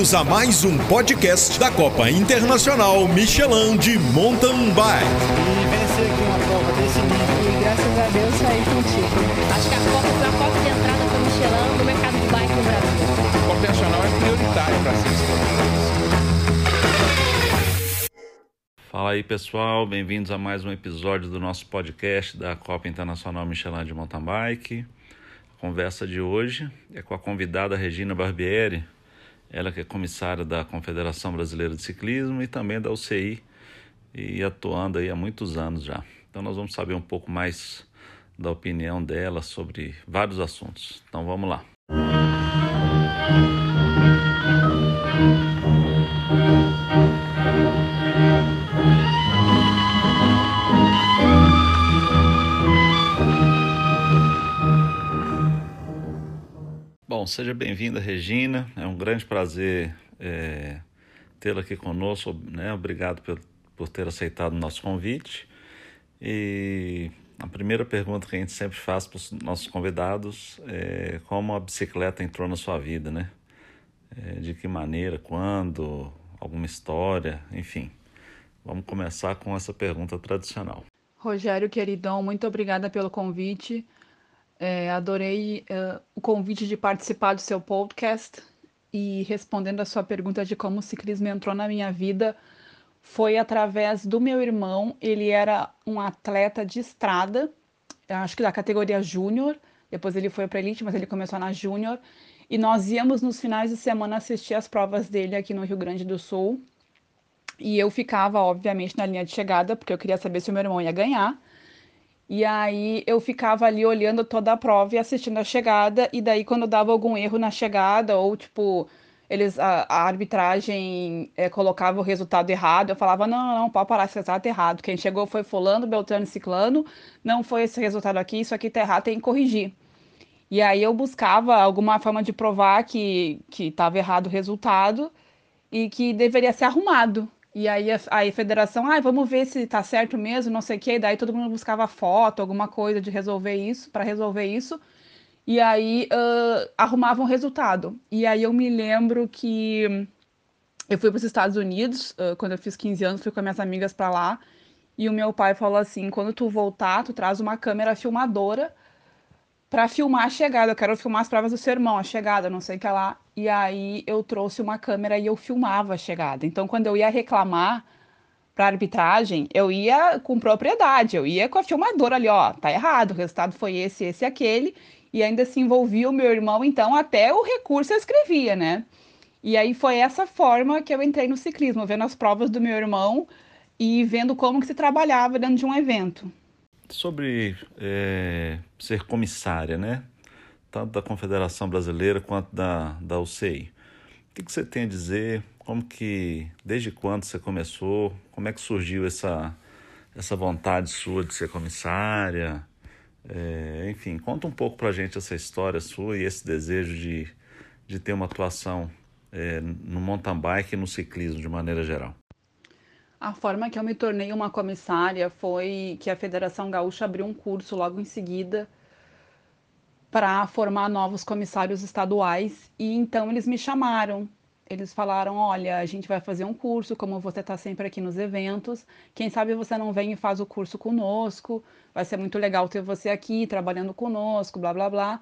Bem-vindos a mais um podcast da Copa Internacional Michelin de Mountain Bike. E vencer aqui uma prova desse nível. E graças a Deus saí contigo. Acho que a Copa foi a porta de entrada para o Michelin no mercado de bike no Brasil. A Copa Internacional é prioritária para ser Fala aí pessoal, bem-vindos a mais um episódio do nosso podcast da Copa Internacional Michelin de Mountain Bike. A conversa de hoje é com a convidada Regina Barbieri, ela que é comissária da Confederação Brasileira de Ciclismo e também da UCI e atuando aí há muitos anos já. Então nós vamos saber um pouco mais da opinião dela sobre vários assuntos. Então vamos lá. Bom, seja bem-vinda, Regina. É um grande prazer é, tê-la aqui conosco. Né? Obrigado por, por ter aceitado o nosso convite. E a primeira pergunta que a gente sempre faz para os nossos convidados é como a bicicleta entrou na sua vida, né? É, de que maneira, quando, alguma história, enfim. Vamos começar com essa pergunta tradicional. Rogério, queridão, muito obrigada pelo convite. É, adorei é, o convite de participar do seu podcast e respondendo a sua pergunta de como o ciclismo entrou na minha vida, foi através do meu irmão. Ele era um atleta de estrada, acho que da categoria júnior. Depois ele foi para elite, mas ele começou na júnior. E nós íamos nos finais de semana assistir as provas dele aqui no Rio Grande do Sul. E eu ficava, obviamente, na linha de chegada, porque eu queria saber se o meu irmão ia ganhar. E aí eu ficava ali olhando toda a prova e assistindo a chegada, e daí quando dava algum erro na chegada, ou tipo, eles a, a arbitragem é, colocava o resultado errado, eu falava, não, não, não, pode parar esse resultado errado. Quem chegou foi fulano, Beltrano e Ciclano, não foi esse resultado aqui, isso aqui tá errado, tem que corrigir. E aí eu buscava alguma forma de provar que estava errado o resultado e que deveria ser arrumado. E aí a, a federação, ah, vamos ver se tá certo mesmo, não sei o quê. E daí todo mundo buscava foto, alguma coisa de resolver isso, para resolver isso. E aí uh, arrumavam o resultado. E aí eu me lembro que eu fui para os Estados Unidos, uh, quando eu fiz 15 anos, fui com minhas amigas para lá. E o meu pai falou assim: quando tu voltar, tu traz uma câmera filmadora para filmar a chegada. Eu quero filmar as provas do seu irmão, a chegada, não sei o que lá. E aí eu trouxe uma câmera e eu filmava a chegada. Então, quando eu ia reclamar para arbitragem, eu ia com propriedade, eu ia com a filmadora ali, ó, tá errado, o resultado foi esse, esse aquele. E ainda se envolvia o meu irmão, então até o recurso eu escrevia, né? E aí foi essa forma que eu entrei no ciclismo, vendo as provas do meu irmão e vendo como que se trabalhava dentro de um evento sobre é, ser comissária, né? Tanto da Confederação Brasileira quanto da, da UCI. O que, que você tem a dizer? Como que, desde quando você começou? Como é que surgiu essa, essa vontade sua de ser comissária? É, enfim, conta um pouco pra gente essa história sua e esse desejo de, de ter uma atuação é, no mountain bike e no ciclismo de maneira geral. A forma que eu me tornei uma comissária foi que a Federação Gaúcha abriu um curso logo em seguida para formar novos comissários estaduais e então eles me chamaram. Eles falaram: Olha, a gente vai fazer um curso, como você está sempre aqui nos eventos, quem sabe você não vem e faz o curso conosco, vai ser muito legal ter você aqui trabalhando conosco, blá blá blá.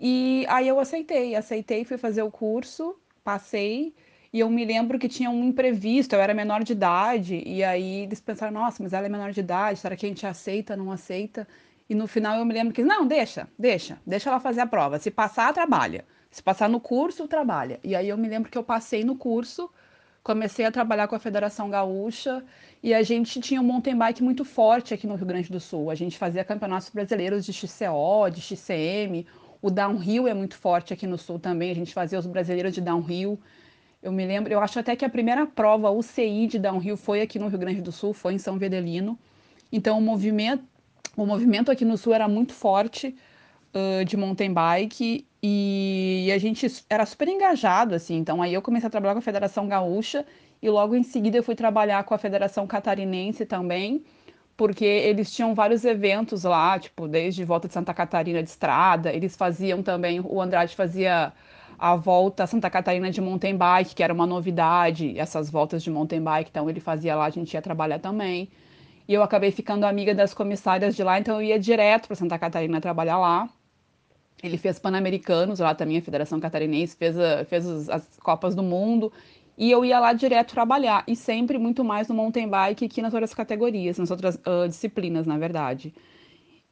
E aí eu aceitei, aceitei, fui fazer o curso, passei e eu me lembro que tinha um imprevisto, eu era menor de idade, e aí eles pensaram, nossa, mas ela é menor de idade, será que a gente aceita, não aceita? E no final eu me lembro que, não, deixa, deixa, deixa ela fazer a prova. Se passar, trabalha. Se passar no curso, trabalha. E aí eu me lembro que eu passei no curso, comecei a trabalhar com a Federação Gaúcha e a gente tinha um mountain bike muito forte aqui no Rio Grande do Sul. A gente fazia campeonatos brasileiros de XCO, de XCM. O downhill é muito forte aqui no Sul também. A gente fazia os brasileiros de downhill. Eu me lembro, eu acho até que a primeira prova UCI de downhill foi aqui no Rio Grande do Sul, foi em São Vedelino. Então o movimento, o movimento aqui no Sul era muito forte uh, de mountain bike e, e, a gente era super engajado assim. Então aí eu comecei a trabalhar com a Federação Gaúcha e logo em seguida eu fui trabalhar com a Federação Catarinense também, porque eles tinham vários eventos lá, tipo desde volta de Santa Catarina de estrada. Eles faziam também, o Andrade fazia a volta Santa Catarina de mountain bike, que era uma novidade, essas voltas de mountain bike, então ele fazia lá, a gente ia trabalhar também. E eu acabei ficando amiga das comissárias de lá, então eu ia direto para Santa Catarina trabalhar lá. Ele fez Pan-Americanos lá também, a Federação Catarinense, fez, a, fez as Copas do Mundo. E eu ia lá direto trabalhar. E sempre muito mais no mountain bike que nas outras categorias, nas outras uh, disciplinas, na verdade.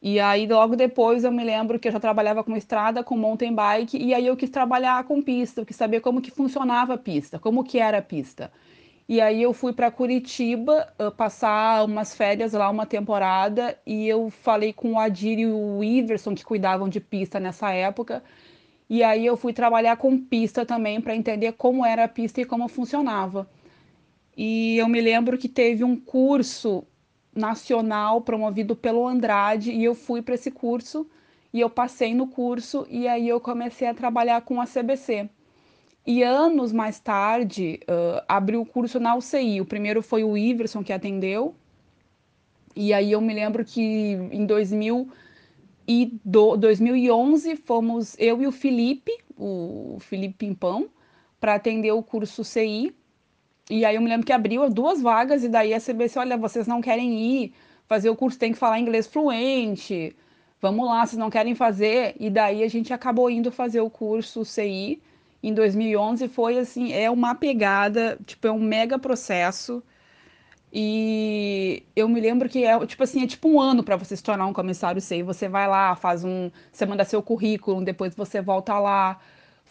E aí, logo depois, eu me lembro que eu já trabalhava com estrada, com mountain bike, e aí eu quis trabalhar com pista, eu quis saber como que funcionava a pista, como que era a pista. E aí eu fui para Curitiba uh, passar umas férias lá, uma temporada, e eu falei com o Adir e o Iverson, que cuidavam de pista nessa época, e aí eu fui trabalhar com pista também para entender como era a pista e como funcionava. E eu me lembro que teve um curso nacional promovido pelo Andrade e eu fui para esse curso e eu passei no curso e aí eu comecei a trabalhar com a CBC. E anos mais tarde, uh, abriu o curso na UCI. O primeiro foi o Iverson que atendeu. E aí eu me lembro que em 2000 e do, 2011 fomos eu e o Felipe, o Felipe Pimpão, para atender o curso CI. E aí eu me lembro que abriu duas vagas e daí a CBC, olha, vocês não querem ir fazer o curso, tem que falar inglês fluente. Vamos lá, vocês não querem fazer? E daí a gente acabou indo fazer o curso CI em 2011 foi assim, é uma pegada, tipo, é um mega processo. E eu me lembro que é, tipo assim, é tipo um ano para você se tornar um comissário CI. Você vai lá, faz um, você manda seu currículo, depois você volta lá,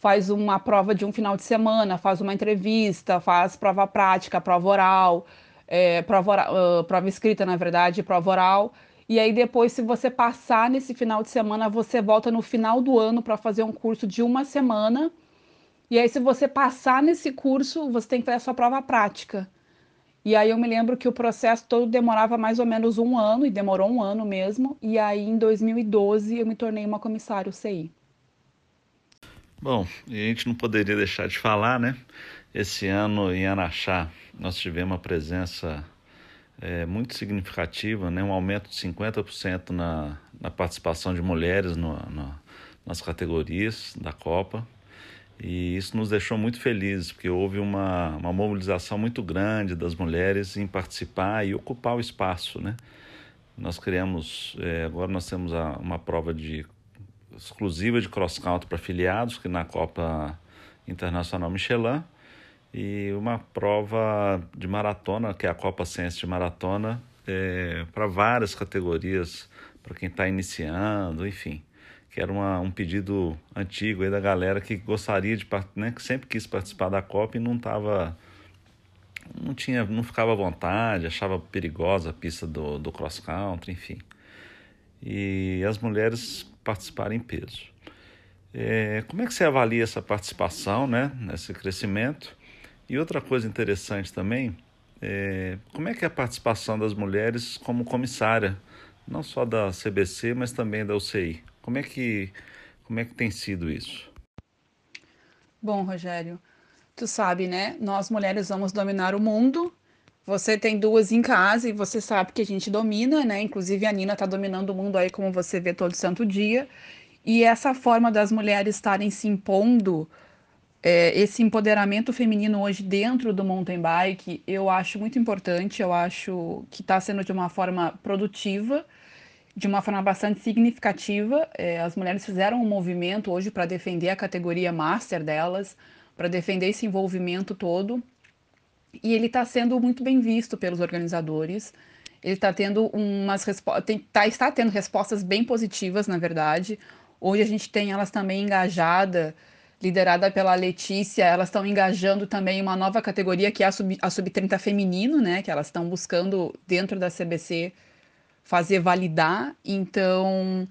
faz uma prova de um final de semana, faz uma entrevista, faz prova prática, prova oral, é, prova, uh, prova escrita, na verdade, prova oral. E aí depois, se você passar nesse final de semana, você volta no final do ano para fazer um curso de uma semana. E aí, se você passar nesse curso, você tem que fazer a sua prova prática. E aí eu me lembro que o processo todo demorava mais ou menos um ano, e demorou um ano mesmo. E aí, em 2012, eu me tornei uma comissário CI. Bom, e a gente não poderia deixar de falar, né? Esse ano em Araxá nós tivemos uma presença é, muito significativa, né? um aumento de 50% na, na participação de mulheres no, no, nas categorias da Copa. E isso nos deixou muito felizes, porque houve uma, uma mobilização muito grande das mulheres em participar e ocupar o espaço. Né? Nós criamos, é, agora nós temos a, uma prova de exclusiva de cross country para afiliados, que na Copa Internacional Michelin, e uma prova de maratona, que é a Copa Ciência de Maratona, é, para várias categorias, para quem está iniciando, enfim. Que era uma, um pedido antigo aí da galera que gostaria de, né, que sempre quis participar da Copa e não estava não tinha, não ficava à vontade, achava perigosa a pista do, do cross country, enfim. E as mulheres participarem em peso. É, como é que você avalia essa participação, né, nesse crescimento? E outra coisa interessante também, é, como é que é a participação das mulheres como comissária, não só da CBC, mas também da UCI? Como é que, como é que tem sido isso? Bom, Rogério, tu sabe, né? Nós mulheres vamos dominar o mundo. Você tem duas em casa e você sabe que a gente domina, né? Inclusive a Nina tá dominando o mundo aí, como você vê todo santo dia. E essa forma das mulheres estarem se impondo, é, esse empoderamento feminino hoje dentro do mountain bike, eu acho muito importante. Eu acho que está sendo de uma forma produtiva, de uma forma bastante significativa. É, as mulheres fizeram um movimento hoje para defender a categoria master delas, para defender esse envolvimento todo e ele está sendo muito bem visto pelos organizadores. Ele está tendo umas respostas, tá, está tendo respostas bem positivas, na verdade. Hoje a gente tem elas também engajada, liderada pela Letícia, elas estão engajando também uma nova categoria que é a sub, a sub-30 feminino, né? Que elas estão buscando dentro da CBC fazer validar. Então,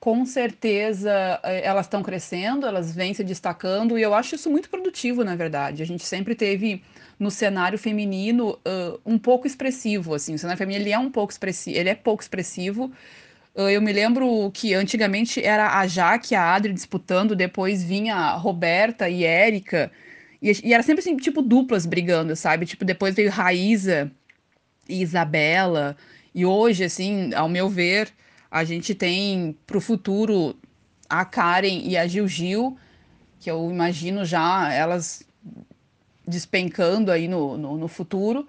com certeza eh, elas estão crescendo, elas vêm se destacando, e eu acho isso muito produtivo, na verdade. A gente sempre teve no cenário feminino uh, um pouco expressivo, assim, o cenário feminino ele é um pouco expressivo, ele é pouco expressivo. Uh, eu me lembro que antigamente era a Jaque a Adri disputando, depois vinha a Roberta e Érica, e, e era sempre assim, tipo duplas brigando, sabe? Tipo, depois veio Raíza e Isabela, e hoje, assim, ao meu ver, a gente tem para o futuro a Karen e a Gil Gil, que eu imagino já elas despencando aí no, no, no futuro.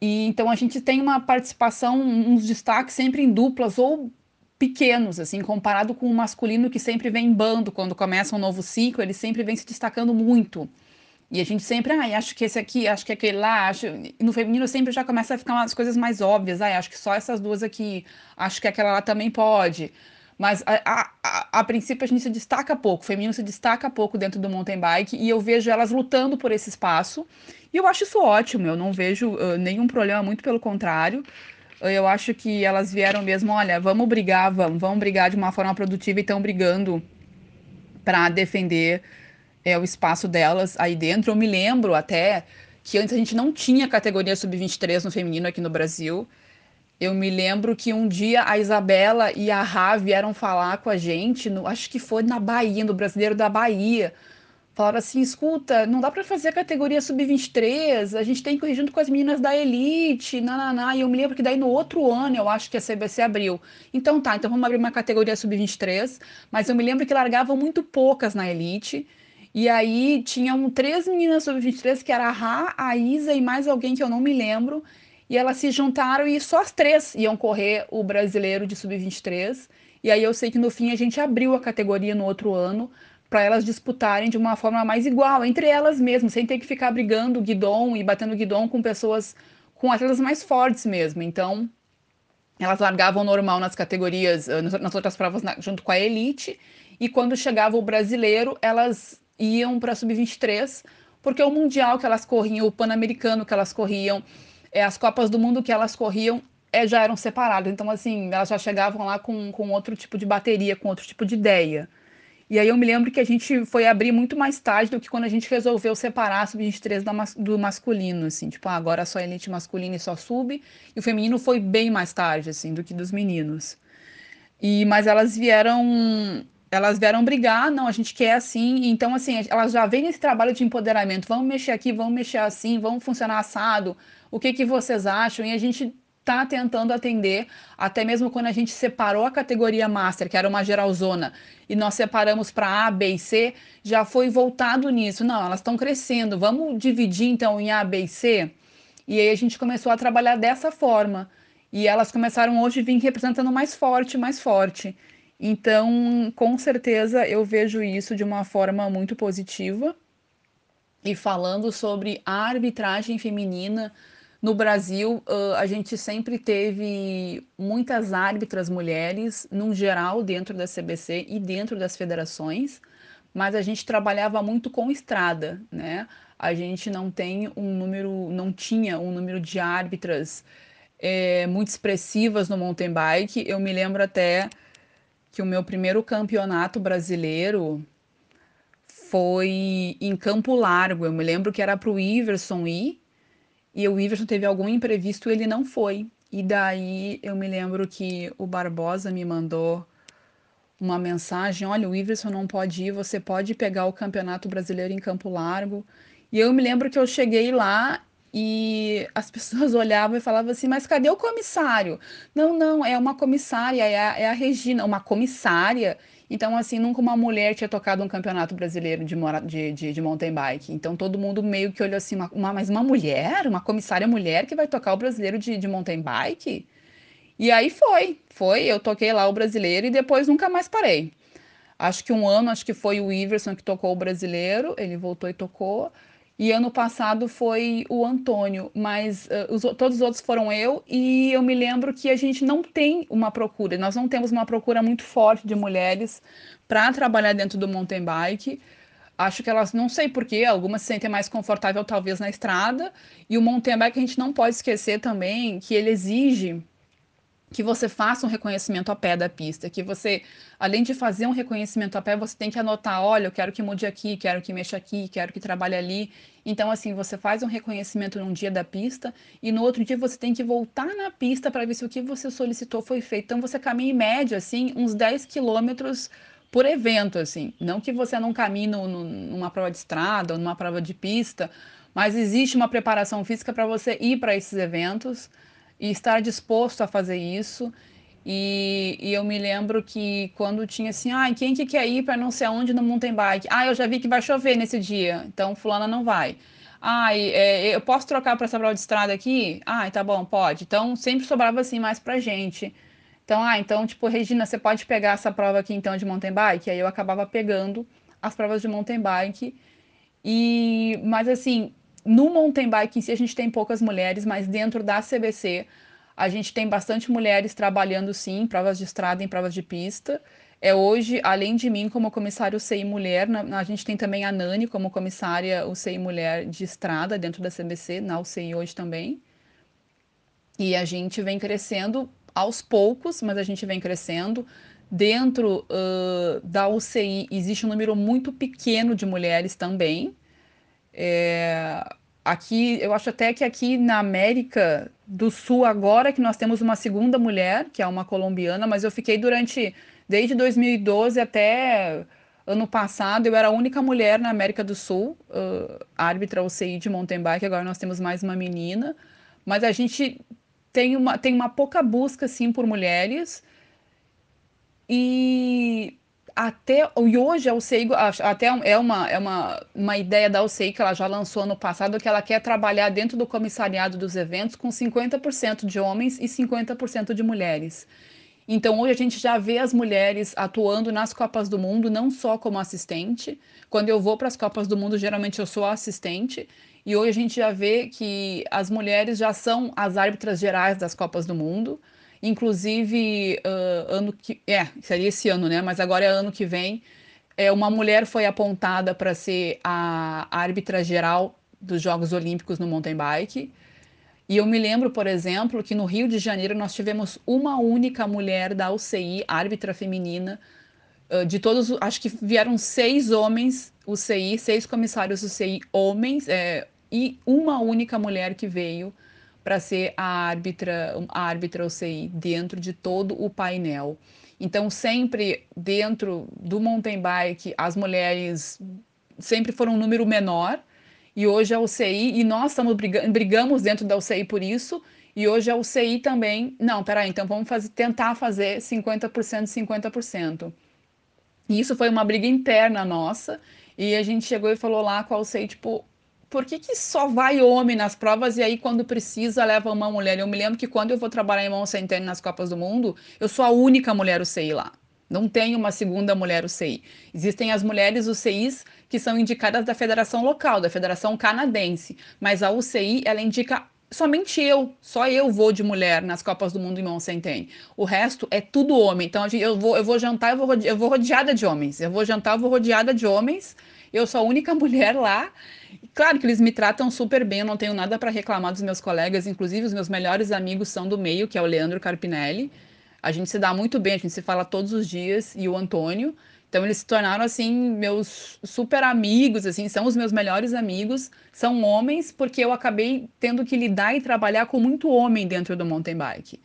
E então a gente tem uma participação, uns destaques sempre em duplas ou pequenos, assim, comparado com o masculino que sempre vem em bando quando começa um novo ciclo, ele sempre vem se destacando muito. E a gente sempre, ah, acho que esse aqui, acho que aquele lá, acho... No feminino sempre já começa a ficar umas coisas mais óbvias, ah, acho que só essas duas aqui, acho que aquela lá também pode. Mas a, a, a, a, princípio a gente se destaca pouco, o feminino se destaca pouco dentro do mountain bike e eu vejo elas lutando por esse espaço. E eu acho isso ótimo, eu não vejo uh, nenhum problema, muito pelo contrário. Eu acho que elas vieram mesmo, olha, vamos brigar, vamos, vamos brigar de uma forma produtiva e estão brigando para defender é, o espaço delas aí dentro. Eu me lembro até que antes a gente não tinha categoria sub-23 no feminino aqui no Brasil. Eu me lembro que um dia a Isabela e a Rá vieram falar com a gente, no, acho que foi na Bahia, no Brasileiro da Bahia. Falaram assim: escuta, não dá para fazer a categoria sub-23, a gente tem que ir junto com as meninas da Elite, nananá. E eu me lembro que daí no outro ano eu acho que a CBC abriu. Então tá, então vamos abrir uma categoria sub-23, mas eu me lembro que largavam muito poucas na Elite. E aí tinham três meninas sub-23, que era a Rá, a Isa e mais alguém que eu não me lembro e elas se juntaram e só as três iam correr o brasileiro de sub-23. E aí eu sei que no fim a gente abriu a categoria no outro ano para elas disputarem de uma forma mais igual, entre elas mesmas, sem ter que ficar brigando guidon e batendo guidon com pessoas, com atletas mais fortes mesmo. Então, elas largavam normal nas categorias, eh, nas outras provas junto com a elite, e quando chegava o brasileiro, elas iam para sub-23, porque o mundial que elas corriam, o pan-americano que elas corriam, é, as Copas do Mundo que elas corriam é, já eram separadas. Então, assim, elas já chegavam lá com, com outro tipo de bateria, com outro tipo de ideia. E aí eu me lembro que a gente foi abrir muito mais tarde do que quando a gente resolveu separar a sub-23 do masculino, assim. Tipo, ah, agora só elite masculina e só sub. E o feminino foi bem mais tarde, assim, do que dos meninos. E, mas elas vieram elas vieram brigar, não, a gente quer assim, então assim, elas já vêm nesse trabalho de empoderamento, vamos mexer aqui, vamos mexer assim, vamos funcionar assado, o que, que vocês acham? E a gente está tentando atender, até mesmo quando a gente separou a categoria Master, que era uma geralzona, e nós separamos para A, B e C, já foi voltado nisso. Não, elas estão crescendo, vamos dividir então em A, B e C? E aí a gente começou a trabalhar dessa forma. E elas começaram hoje a vir representando mais forte, mais forte. Então, com certeza, eu vejo isso de uma forma muito positiva. E falando sobre a arbitragem feminina, no Brasil, a gente sempre teve muitas árbitras mulheres, num geral, dentro da CBC e dentro das federações, mas a gente trabalhava muito com estrada, né? A gente não tem um número, não tinha um número de árbitras é, muito expressivas no mountain bike. Eu me lembro até que o meu primeiro campeonato brasileiro foi em Campo Largo. Eu me lembro que era para o Iverson ir e o Iverson teve algum imprevisto e ele não foi. E daí eu me lembro que o Barbosa me mandou uma mensagem: olha, o Iverson não pode ir, você pode pegar o Campeonato Brasileiro em Campo Largo. E eu me lembro que eu cheguei lá e as pessoas olhavam e falavam assim: mas cadê o comissário? Não, não, é uma comissária, é a, é a Regina, uma comissária. Então, assim, nunca uma mulher tinha tocado um campeonato brasileiro de, de, de, de mountain bike. Então, todo mundo meio que olhou assim, uma, uma, mas uma mulher, uma comissária mulher que vai tocar o brasileiro de, de mountain bike? E aí foi, foi, eu toquei lá o brasileiro e depois nunca mais parei. Acho que um ano, acho que foi o Iverson que tocou o brasileiro, ele voltou e tocou. E ano passado foi o Antônio, mas uh, os, todos os outros foram eu, e eu me lembro que a gente não tem uma procura, nós não temos uma procura muito forte de mulheres para trabalhar dentro do mountain bike. Acho que elas, não sei porquê, algumas se sentem mais confortável talvez na estrada, e o mountain bike a gente não pode esquecer também que ele exige que você faça um reconhecimento a pé da pista, que você, além de fazer um reconhecimento a pé, você tem que anotar, olha, eu quero que mude aqui, quero que mexa aqui, quero que trabalhe ali. Então, assim, você faz um reconhecimento num dia da pista e no outro dia você tem que voltar na pista para ver se o que você solicitou foi feito. Então, você caminha em média, assim, uns 10 quilômetros por evento, assim. Não que você não caminhe no, no, numa prova de estrada ou numa prova de pista, mas existe uma preparação física para você ir para esses eventos e estar disposto a fazer isso. E, e, eu me lembro que quando tinha assim, ah, quem que quer ir para não sei aonde no mountain bike? Ah, eu já vi que vai chover nesse dia, então fulana não vai. Ah, é, eu posso trocar para essa prova de estrada aqui? Ah, tá bom, pode. Então sempre sobrava assim mais pra gente. Então, ah, então, tipo, Regina, você pode pegar essa prova aqui então de mountain bike? Aí eu acabava pegando as provas de mountain bike. E, mas assim, no mountain bike em si a gente tem poucas mulheres, mas dentro da CBC a gente tem bastante mulheres trabalhando sim em provas de estrada, em provas de pista. É hoje, além de mim como comissário UCI Mulher, na, a gente tem também a Nani como comissária UCI Mulher de estrada dentro da CBC, na UCI hoje também. E a gente vem crescendo aos poucos, mas a gente vem crescendo. Dentro uh, da UCI existe um número muito pequeno de mulheres também. É, aqui, eu acho até que aqui na América do Sul, agora que nós temos uma segunda mulher, que é uma colombiana, mas eu fiquei durante, desde 2012 até ano passado, eu era a única mulher na América do Sul, uh, árbitra UCI de mountain bike, agora nós temos mais uma menina, mas a gente tem uma, tem uma pouca busca, sim, por mulheres, e até e hoje a UCI até é uma, é uma, uma ideia da UCI que ela já lançou no passado que ela quer trabalhar dentro do comissariado dos eventos com 50% de homens e 50% de mulheres. Então hoje a gente já vê as mulheres atuando nas Copas do Mundo não só como assistente. Quando eu vou para as Copas do Mundo, geralmente eu sou assistente. E hoje a gente já vê que as mulheres já são as árbitras gerais das Copas do Mundo. Inclusive, uh, ano que. É, seria esse ano, né? Mas agora é ano que vem. É, uma mulher foi apontada para ser a árbitra geral dos Jogos Olímpicos no mountain bike. E eu me lembro, por exemplo, que no Rio de Janeiro nós tivemos uma única mulher da UCI, árbitra feminina, de todos, acho que vieram seis homens UCI, seis comissários UCI homens, é, e uma única mulher que veio para ser a árbitra, a árbitra OCI dentro de todo o painel. Então, sempre dentro do mountain bike, as mulheres sempre foram um número menor, e hoje a UCI, e nós estamos brigamos dentro da UCI por isso, e hoje a UCI também, não, peraí, então vamos fazer, tentar fazer 50%, 50%. E isso foi uma briga interna nossa, e a gente chegou e falou lá com a UCI, tipo, por que, que só vai homem nas provas e aí quando precisa leva uma mulher? Eu me lembro que quando eu vou trabalhar em centene nas Copas do Mundo, eu sou a única mulher UCI lá. Não tem uma segunda mulher UCI. Existem as mulheres UCIs que são indicadas da federação local, da federação canadense, mas a UCI ela indica somente eu, só eu vou de mulher nas Copas do Mundo em mão centene. O resto é tudo homem. Então eu vou, eu vou jantar, eu vou, eu vou rodeada de homens. Eu vou jantar, eu vou rodeada de homens. Eu sou a única mulher lá Claro que eles me tratam super bem, eu não tenho nada para reclamar dos meus colegas, inclusive os meus melhores amigos são do meio, que é o Leandro Carpinelli. A gente se dá muito bem, a gente se fala todos os dias, e o Antônio. Então eles se tornaram assim meus super amigos, assim, são os meus melhores amigos, são homens, porque eu acabei tendo que lidar e trabalhar com muito homem dentro do mountain bike.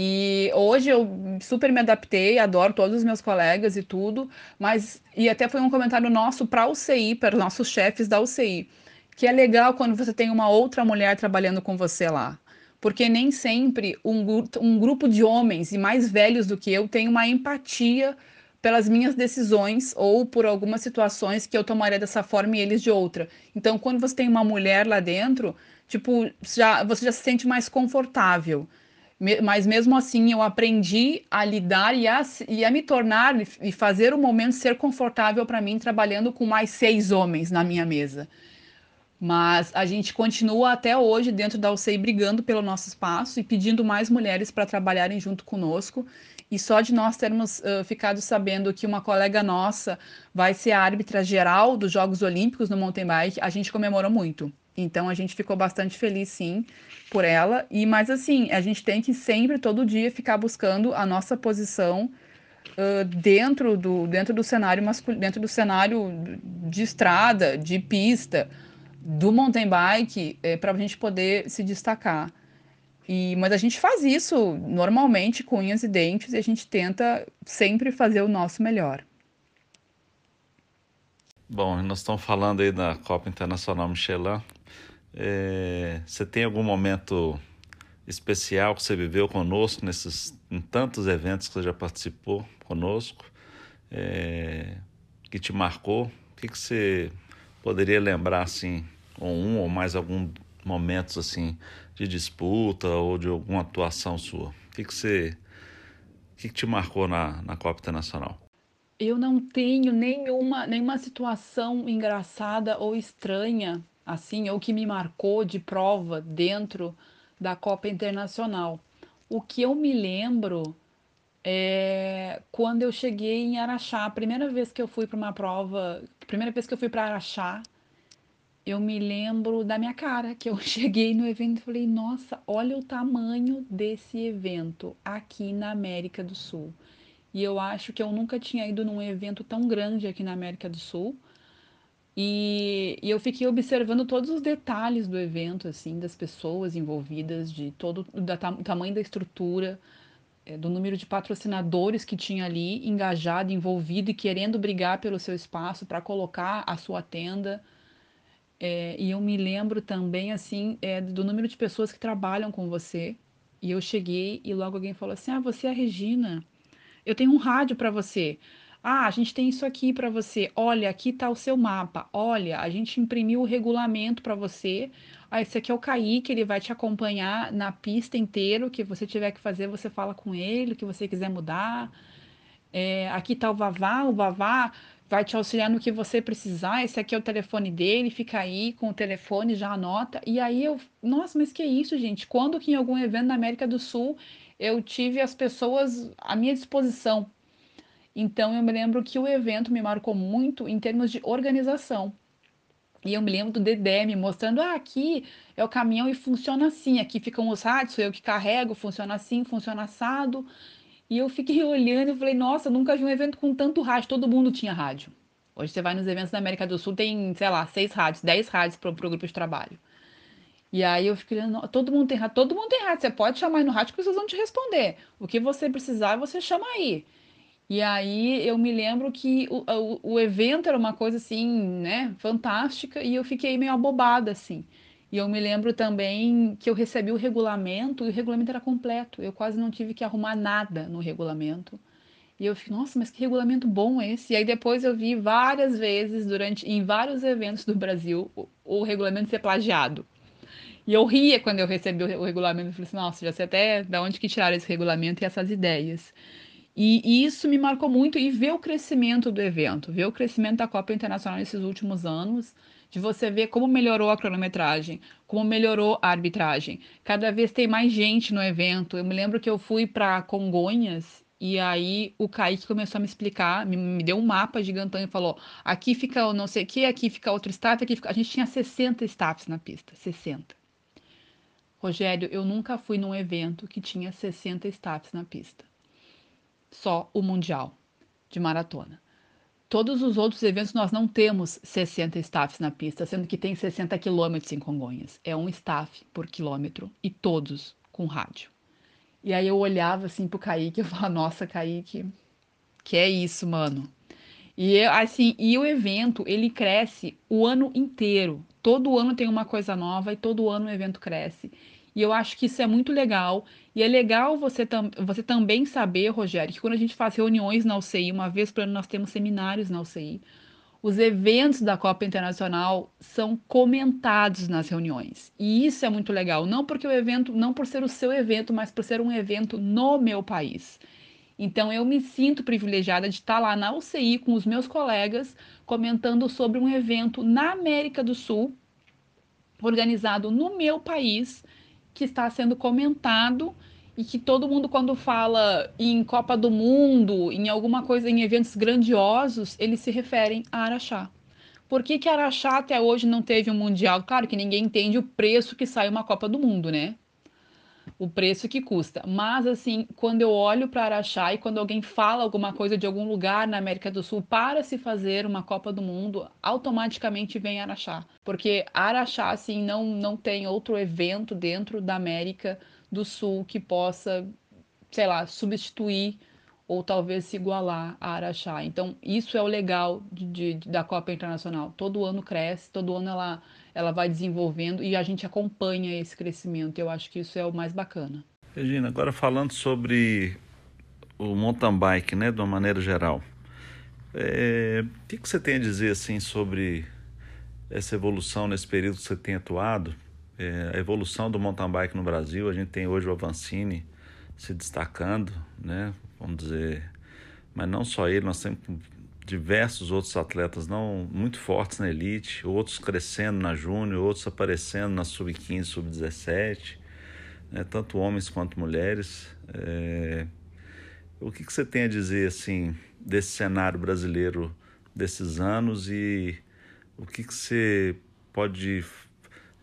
E hoje eu super me adaptei, adoro todos os meus colegas e tudo, mas e até foi um comentário nosso para a UCI, para os nossos chefes da UCI, que é legal quando você tem uma outra mulher trabalhando com você lá. Porque nem sempre um, um grupo de homens e mais velhos do que eu tem uma empatia pelas minhas decisões ou por algumas situações que eu tomaria dessa forma e eles de outra. Então, quando você tem uma mulher lá dentro, tipo, já, você já se sente mais confortável mas mesmo assim eu aprendi a lidar e a, e a me tornar e fazer o momento ser confortável para mim trabalhando com mais seis homens na minha mesa. Mas a gente continua até hoje dentro da UCI brigando pelo nosso espaço e pedindo mais mulheres para trabalharem junto conosco. E só de nós termos uh, ficado sabendo que uma colega nossa vai ser a árbitra geral dos Jogos Olímpicos no mountain bike, a gente comemorou muito. Então a gente ficou bastante feliz, sim, por ela. E mas assim, a gente tem que sempre, todo dia, ficar buscando a nossa posição uh, dentro do dentro do cenário masculino, dentro do cenário de estrada, de pista, do mountain bike, é, para a gente poder se destacar. E, mas a gente faz isso normalmente com unhas e dentes e a gente tenta sempre fazer o nosso melhor. Bom, nós estamos falando aí da Copa Internacional Michelin. É, você tem algum momento especial que você viveu conosco nesses em tantos eventos que você já participou conosco, é, que te marcou? O que, que você poderia lembrar assim, ou um ou mais algum momentos assim de disputa ou de alguma atuação sua? O que, que você, o que, que te marcou na, na Copa Internacional? Eu não tenho nenhuma, nenhuma situação engraçada ou estranha, assim, ou que me marcou de prova dentro da Copa Internacional. O que eu me lembro é quando eu cheguei em Araxá, a primeira vez que eu fui para uma prova, primeira vez que eu fui para Araxá, eu me lembro da minha cara, que eu cheguei no evento e falei: "Nossa, olha o tamanho desse evento aqui na América do Sul". E eu acho que eu nunca tinha ido num evento tão grande aqui na América do Sul. E, e, eu fiquei observando todos os detalhes do evento, assim, das pessoas envolvidas, de todo da, o tamanho da estrutura, é, do número de patrocinadores que tinha ali, engajado, envolvido e querendo brigar pelo seu espaço para colocar a sua tenda. É, e eu me lembro também, assim, é, do número de pessoas que trabalham com você. E eu cheguei e logo alguém falou assim: Ah, você é a Regina. Eu tenho um rádio para você. Ah, a gente tem isso aqui para você. Olha, aqui está o seu mapa. Olha, a gente imprimiu o regulamento para você. Ah, esse aqui é o Kaique, ele vai te acompanhar na pista inteira. O que você tiver que fazer, você fala com ele. O que você quiser mudar. É, aqui está o Vavá. O Vavá vai te auxiliar no que você precisar. Esse aqui é o telefone dele. Fica aí com o telefone, já anota. E aí eu, nossa, mas que isso, gente? Quando que em algum evento na América do Sul eu tive as pessoas à minha disposição então eu me lembro que o evento me marcou muito em termos de organização. E eu me lembro do Dedé me mostrando, ah, aqui é o caminhão e funciona assim, aqui ficam os rádios, sou eu que carrego, funciona assim, funciona assado. E eu fiquei olhando e falei, nossa, nunca vi um evento com tanto rádio, todo mundo tinha rádio. Hoje você vai nos eventos da América do Sul, tem, sei lá, seis rádios, dez rádios para o grupo de trabalho. E aí eu fiquei, todo mundo tem rádio, todo mundo tem rádio, você pode chamar no rádio que vocês vão te responder. O que você precisar, você chama aí. E aí eu me lembro que o, o, o evento era uma coisa assim, né, fantástica, e eu fiquei meio abobada, assim. E eu me lembro também que eu recebi o regulamento e o regulamento era completo. Eu quase não tive que arrumar nada no regulamento. E eu fiquei, nossa, mas que regulamento bom esse. E aí depois eu vi várias vezes, durante em vários eventos do Brasil, o, o regulamento ser plagiado. E eu ria quando eu recebi o, o regulamento. Eu falei assim, nossa, já sei até de onde que tiraram esse regulamento e essas ideias. E, e, isso me marcou muito e ver o crescimento do evento, ver o crescimento da Copa Internacional nesses últimos anos, de você ver como melhorou a cronometragem, como melhorou a arbitragem. Cada vez tem mais gente no evento. Eu me lembro que eu fui para Congonhas e aí o Kaique começou a me explicar, me, me deu um mapa gigantão e falou: aqui fica o não sei o que, aqui fica outro staff, aqui fica... A gente tinha 60 staffs na pista, 60. Rogério, eu nunca fui num evento que tinha 60 staffs na pista só o Mundial de Maratona. Todos os outros eventos nós não temos 60 staffs na pista, sendo que tem 60 quilômetros em Congonhas. É um staff por quilômetro e todos com rádio. E aí eu olhava assim pro Kaique e falava, nossa, Kaique, que é isso, mano? E assim, e o evento, ele cresce o ano inteiro. Todo ano tem uma coisa nova e todo ano o evento cresce. E eu acho que isso é muito legal. E é legal você, tam você também saber, Rogério, que quando a gente faz reuniões na UCI, uma vez por ano nós temos seminários na UCI, os eventos da Copa Internacional são comentados nas reuniões. E isso é muito legal, não porque o evento, não por ser o seu evento, mas por ser um evento no meu país. Então eu me sinto privilegiada de estar lá na UCI com os meus colegas comentando sobre um evento na América do Sul, organizado no meu país, que está sendo comentado e que todo mundo, quando fala em Copa do Mundo, em alguma coisa, em eventos grandiosos, eles se referem a Araxá. Por que, que Araxá até hoje não teve um Mundial? Claro que ninguém entende o preço que sai uma Copa do Mundo, né? O preço que custa. Mas, assim, quando eu olho para Araxá e quando alguém fala alguma coisa de algum lugar na América do Sul para se fazer uma Copa do Mundo, automaticamente vem Araxá. Porque Araxá, assim, não, não tem outro evento dentro da América do Sul que possa, sei lá, substituir ou talvez se igualar a Araxá. Então, isso é o legal de, de, da Copa Internacional. Todo ano cresce, todo ano ela, ela vai desenvolvendo e a gente acompanha esse crescimento. Eu acho que isso é o mais bacana. Regina, agora falando sobre o mountain bike, né, de uma maneira geral. É, o que, que você tem a dizer assim sobre essa evolução nesse período que você tem atuado? É, a evolução do mountain bike no Brasil, a gente tem hoje o Avancini se destacando, né? Vamos dizer, mas não só ele, nós temos diversos outros atletas não muito fortes na elite, outros crescendo na júnior, outros aparecendo na sub-15, sub-17, né? tanto homens quanto mulheres. É... O que, que você tem a dizer assim desse cenário brasileiro desses anos e o que, que você pode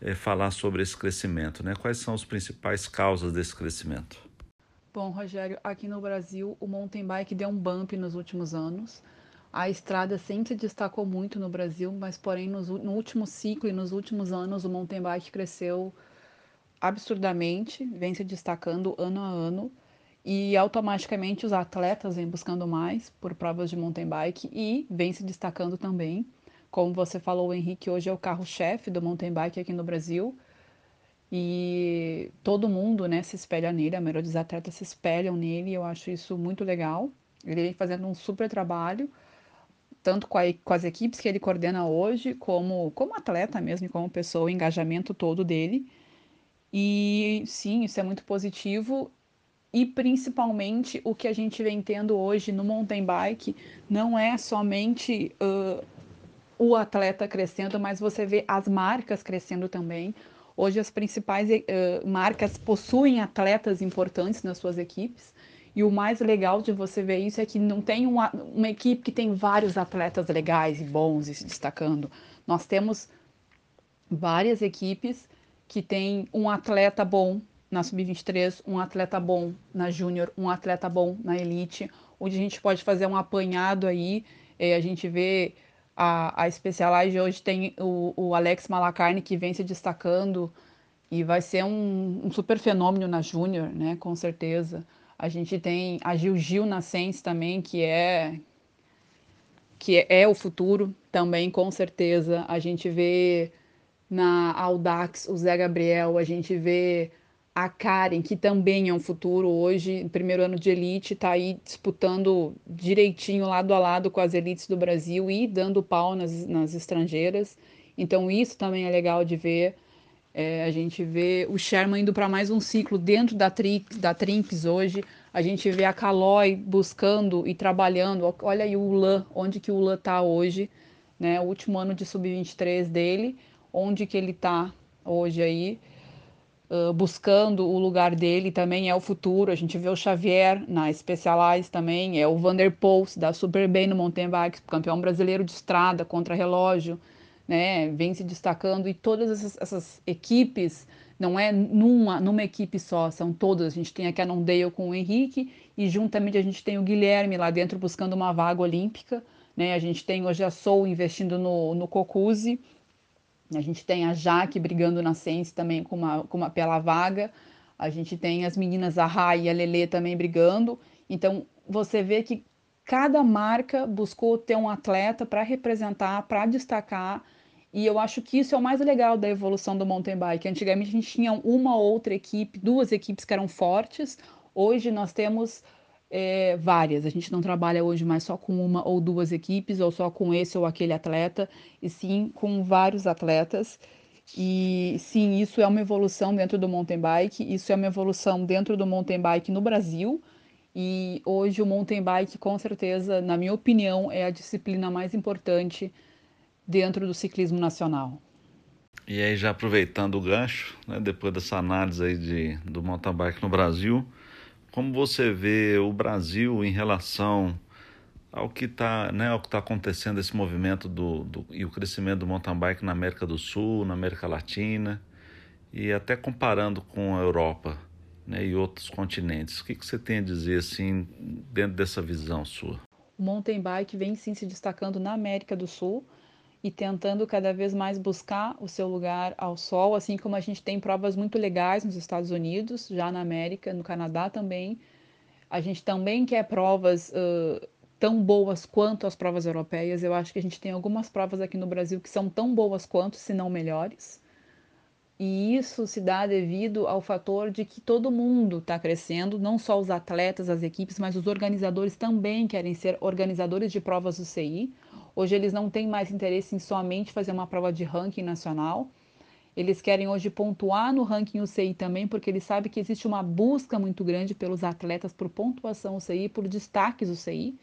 é, falar sobre esse crescimento, né? Quais são as principais causas desse crescimento? Bom, Rogério, aqui no Brasil o mountain bike deu um bump nos últimos anos. A estrada sempre se destacou muito no Brasil, mas porém no, no último ciclo e nos últimos anos o mountain bike cresceu absurdamente, vem se destacando ano a ano e automaticamente os atletas vêm buscando mais por provas de mountain bike e vem se destacando também. Como você falou, Henrique hoje é o carro-chefe do mountain bike aqui no Brasil. E todo mundo né, se espelha nele, a maioria dos atletas se espelham nele, e eu acho isso muito legal. Ele vem fazendo um super trabalho, tanto com, a, com as equipes que ele coordena hoje, como como atleta mesmo, como pessoa, o engajamento todo dele. E sim, isso é muito positivo. E principalmente o que a gente vem tendo hoje no mountain bike não é somente uh, o atleta crescendo, mas você vê as marcas crescendo também. Hoje as principais uh, marcas possuem atletas importantes nas suas equipes. E o mais legal de você ver isso é que não tem uma, uma equipe que tem vários atletas legais e bons e se destacando. Nós temos várias equipes que têm um atleta bom na sub-23, um atleta bom na júnior, um atleta bom na elite, onde a gente pode fazer um apanhado aí. Eh, a gente vê a, a Specialized hoje tem o, o Alex Malacarne que vem se destacando e vai ser um, um super fenômeno na Júnior, né? Com certeza. A gente tem a Gil Gil na Sense também, que é que é o futuro também, com certeza. A gente vê na Audax o Zé Gabriel, a gente vê a Karen, que também é um futuro hoje, primeiro ano de elite, está aí disputando direitinho lado a lado com as elites do Brasil e dando pau nas, nas estrangeiras. Então isso também é legal de ver. É, a gente vê o Sherman indo para mais um ciclo dentro da, tri, da hoje. A gente vê a Caloi buscando e trabalhando. Olha aí o Lan, onde que o Lan está hoje, né? O último ano de sub-23 dele, onde que ele está hoje aí uh, buscando o lugar dele também é o futuro. A gente vê o Xavier na Specialized também, é o Vanderpoels, da super bem no mountain bike, campeão brasileiro de estrada contra relógio, né? Vem se destacando e todas essas, essas equipes não é numa, numa equipe só, são todas. A gente tem a Cannondale com o Henrique e juntamente a gente tem o Guilherme lá dentro buscando uma vaga olímpica. Né? A gente tem hoje a Soul investindo no, no Cocuzzi, a gente tem a Jaque brigando na Sense também com uma, com uma pela vaga. A gente tem as meninas a Rai e a Lele também brigando. Então, você vê que cada marca buscou ter um atleta para representar, para destacar. E eu acho que isso é o mais legal da evolução do mountain bike. Antigamente a gente tinha uma outra equipe, duas equipes que eram fortes. Hoje nós temos é, várias. A gente não trabalha hoje mais só com uma ou duas equipes, ou só com esse ou aquele atleta, e sim com vários atletas. E sim, isso é uma evolução dentro do mountain bike, isso é uma evolução dentro do mountain bike no Brasil. E hoje o mountain bike, com certeza, na minha opinião, é a disciplina mais importante dentro do ciclismo nacional. E aí, já aproveitando o gancho, né, depois dessa análise aí de, do mountain bike no Brasil, como você vê o Brasil em relação ao que está né, ao que tá acontecendo esse movimento do, do, e o crescimento do mountain bike na América do Sul, na América Latina e até comparando com a Europa né, e outros continentes. O que, que você tem a dizer assim dentro dessa visão sua? O mountain bike vem sim se destacando na América do Sul e tentando cada vez mais buscar o seu lugar ao sol, assim como a gente tem provas muito legais nos Estados Unidos, já na América, no Canadá também. A gente também quer provas uh, tão boas quanto as provas europeias. Eu acho que a gente tem algumas provas aqui no Brasil que são tão boas quanto, se não melhores. E isso se dá devido ao fator de que todo mundo está crescendo, não só os atletas, as equipes, mas os organizadores também querem ser organizadores de provas do CI. Hoje eles não têm mais interesse em somente fazer uma prova de ranking nacional. Eles querem hoje pontuar no ranking UCI também, porque eles sabem que existe uma busca muito grande pelos atletas por pontuação UCI, por destaques UCI.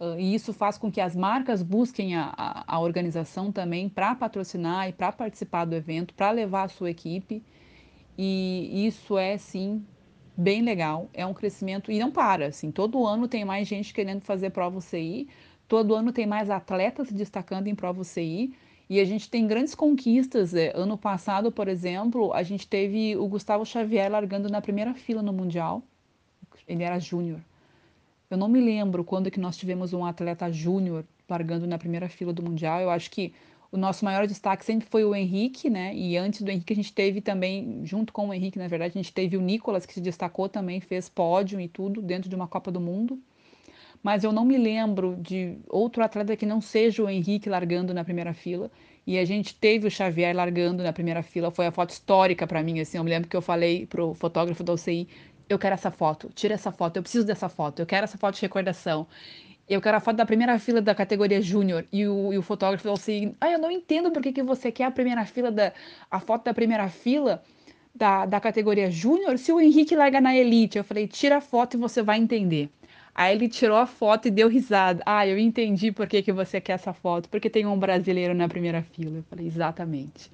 Uh, e isso faz com que as marcas busquem a, a, a organização também para patrocinar e para participar do evento, para levar a sua equipe. E isso é, sim, bem legal. É um crescimento e não para. Assim, todo ano tem mais gente querendo fazer prova UCI, todo ano tem mais atletas se destacando em prova UCI. E a gente tem grandes conquistas. É, ano passado, por exemplo, a gente teve o Gustavo Xavier largando na primeira fila no Mundial. Ele era júnior. Eu não me lembro quando que nós tivemos um atleta júnior largando na primeira fila do Mundial. Eu acho que o nosso maior destaque sempre foi o Henrique, né? E antes do Henrique a gente teve também, junto com o Henrique, na verdade, a gente teve o Nicolas, que se destacou também, fez pódio e tudo dentro de uma Copa do Mundo. Mas eu não me lembro de outro atleta que não seja o Henrique largando na primeira fila. E a gente teve o Xavier largando na primeira fila. Foi a foto histórica para mim, assim. Eu me lembro que eu falei pro fotógrafo da UCI eu quero essa foto, tira essa foto, eu preciso dessa foto, eu quero essa foto de recordação. Eu quero a foto da primeira fila da categoria júnior. E o, e o fotógrafo falou assim: Ah, eu não entendo por que, que você quer a primeira fila da. a foto da primeira fila da, da categoria júnior se o Henrique larga na elite. Eu falei, tira a foto e você vai entender. Aí ele tirou a foto e deu risada. Ah, eu entendi por que, que você quer essa foto. Porque tem um brasileiro na primeira fila. Eu falei, exatamente.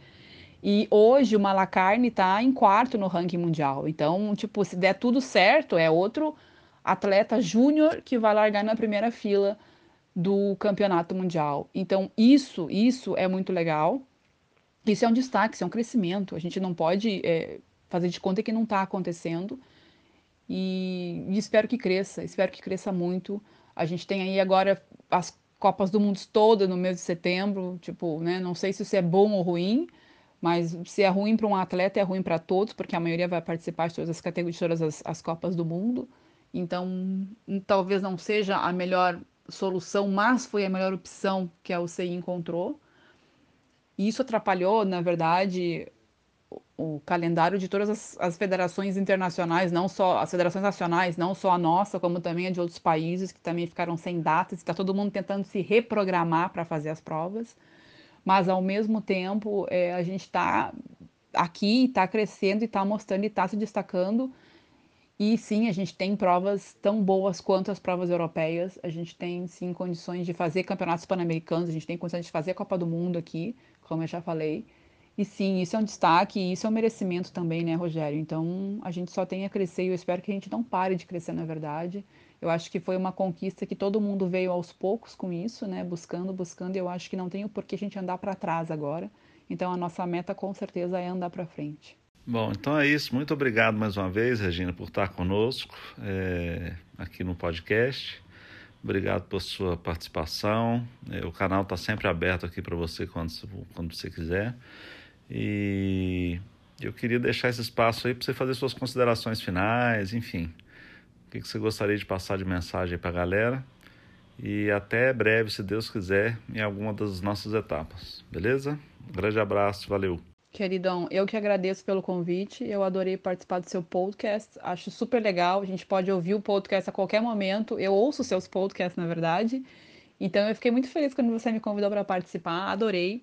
E hoje o Malacarne está em quarto no ranking mundial. Então, tipo, se der tudo certo, é outro atleta júnior que vai largar na primeira fila do campeonato mundial. Então, isso, isso é muito legal. Isso é um destaque, isso é um crescimento. A gente não pode é, fazer de conta que não está acontecendo. E, e espero que cresça, espero que cresça muito. A gente tem aí agora as Copas do Mundo todas no mês de setembro. Tipo, né? Não sei se isso é bom ou ruim mas se é ruim para um atleta, é ruim para todos, porque a maioria vai participar de todas as categorias, de todas as, as Copas do Mundo. Então, talvez não seja a melhor solução, mas foi a melhor opção que a UCI encontrou. E isso atrapalhou, na verdade, o, calendário de todas as, as, federações internacionais, não só as federações nacionais, não só a nossa, como também a de outros países que também ficaram sem datas. Está todo mundo tentando se reprogramar para fazer as provas mas ao mesmo tempo é, a gente está aqui, está crescendo e está mostrando e está se destacando. E sim, a gente tem provas tão boas quanto as provas europeias. A gente tem sim condições de fazer campeonatos pan-americanos, a gente tem condições de fazer a Copa do Mundo aqui, como eu já falei. E sim, isso é um destaque e isso é um merecimento também, né, Rogério? Então a gente só tem a crescer e eu espero que a gente não pare de crescer, na verdade. Eu acho que foi uma conquista que todo mundo veio aos poucos com isso, né? Buscando, buscando. E eu acho que não tem o porquê a gente andar para trás agora. Então a nossa meta com certeza é andar para frente. Bom, então é isso. Muito obrigado mais uma vez, Regina, por estar conosco é, aqui no podcast. Obrigado por sua participação. É, o canal está sempre aberto aqui para você quando, quando você quiser. E eu queria deixar esse espaço aí para você fazer suas considerações finais, enfim. O que você gostaria de passar de mensagem para a galera? E até breve, se Deus quiser, em alguma das nossas etapas. Beleza? Um grande abraço, valeu. Queridão, eu que agradeço pelo convite. Eu adorei participar do seu podcast. Acho super legal. A gente pode ouvir o podcast a qualquer momento. Eu ouço seus podcasts, na verdade. Então eu fiquei muito feliz quando você me convidou para participar. Adorei.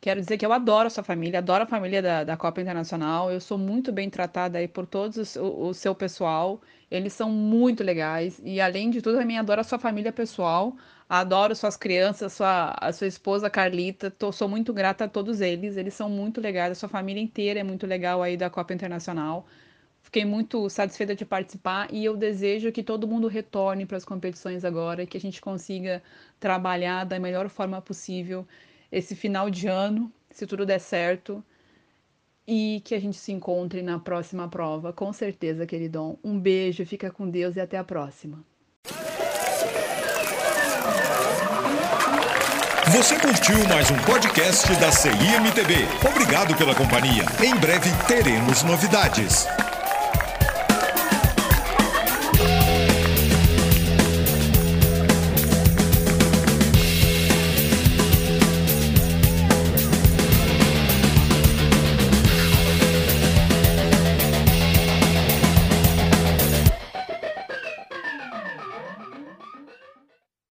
Quero dizer que eu adoro a sua família, adoro a família da, da Copa Internacional. Eu sou muito bem tratada aí por todos o, o seu pessoal. Eles são muito legais. E além de tudo, também adoro a sua família pessoal. Adoro suas crianças, sua, a sua esposa Carlita. Tô, sou muito grata a todos eles. Eles são muito legais. A sua família inteira é muito legal aí da Copa Internacional. Fiquei muito satisfeita de participar e eu desejo que todo mundo retorne para as competições agora, que a gente consiga trabalhar da melhor forma possível esse final de ano, se tudo der certo, e que a gente se encontre na próxima prova, com certeza, queridão. Um beijo, fica com Deus e até a próxima. Você curtiu mais um podcast da CIMTB. Obrigado pela companhia. Em breve teremos novidades.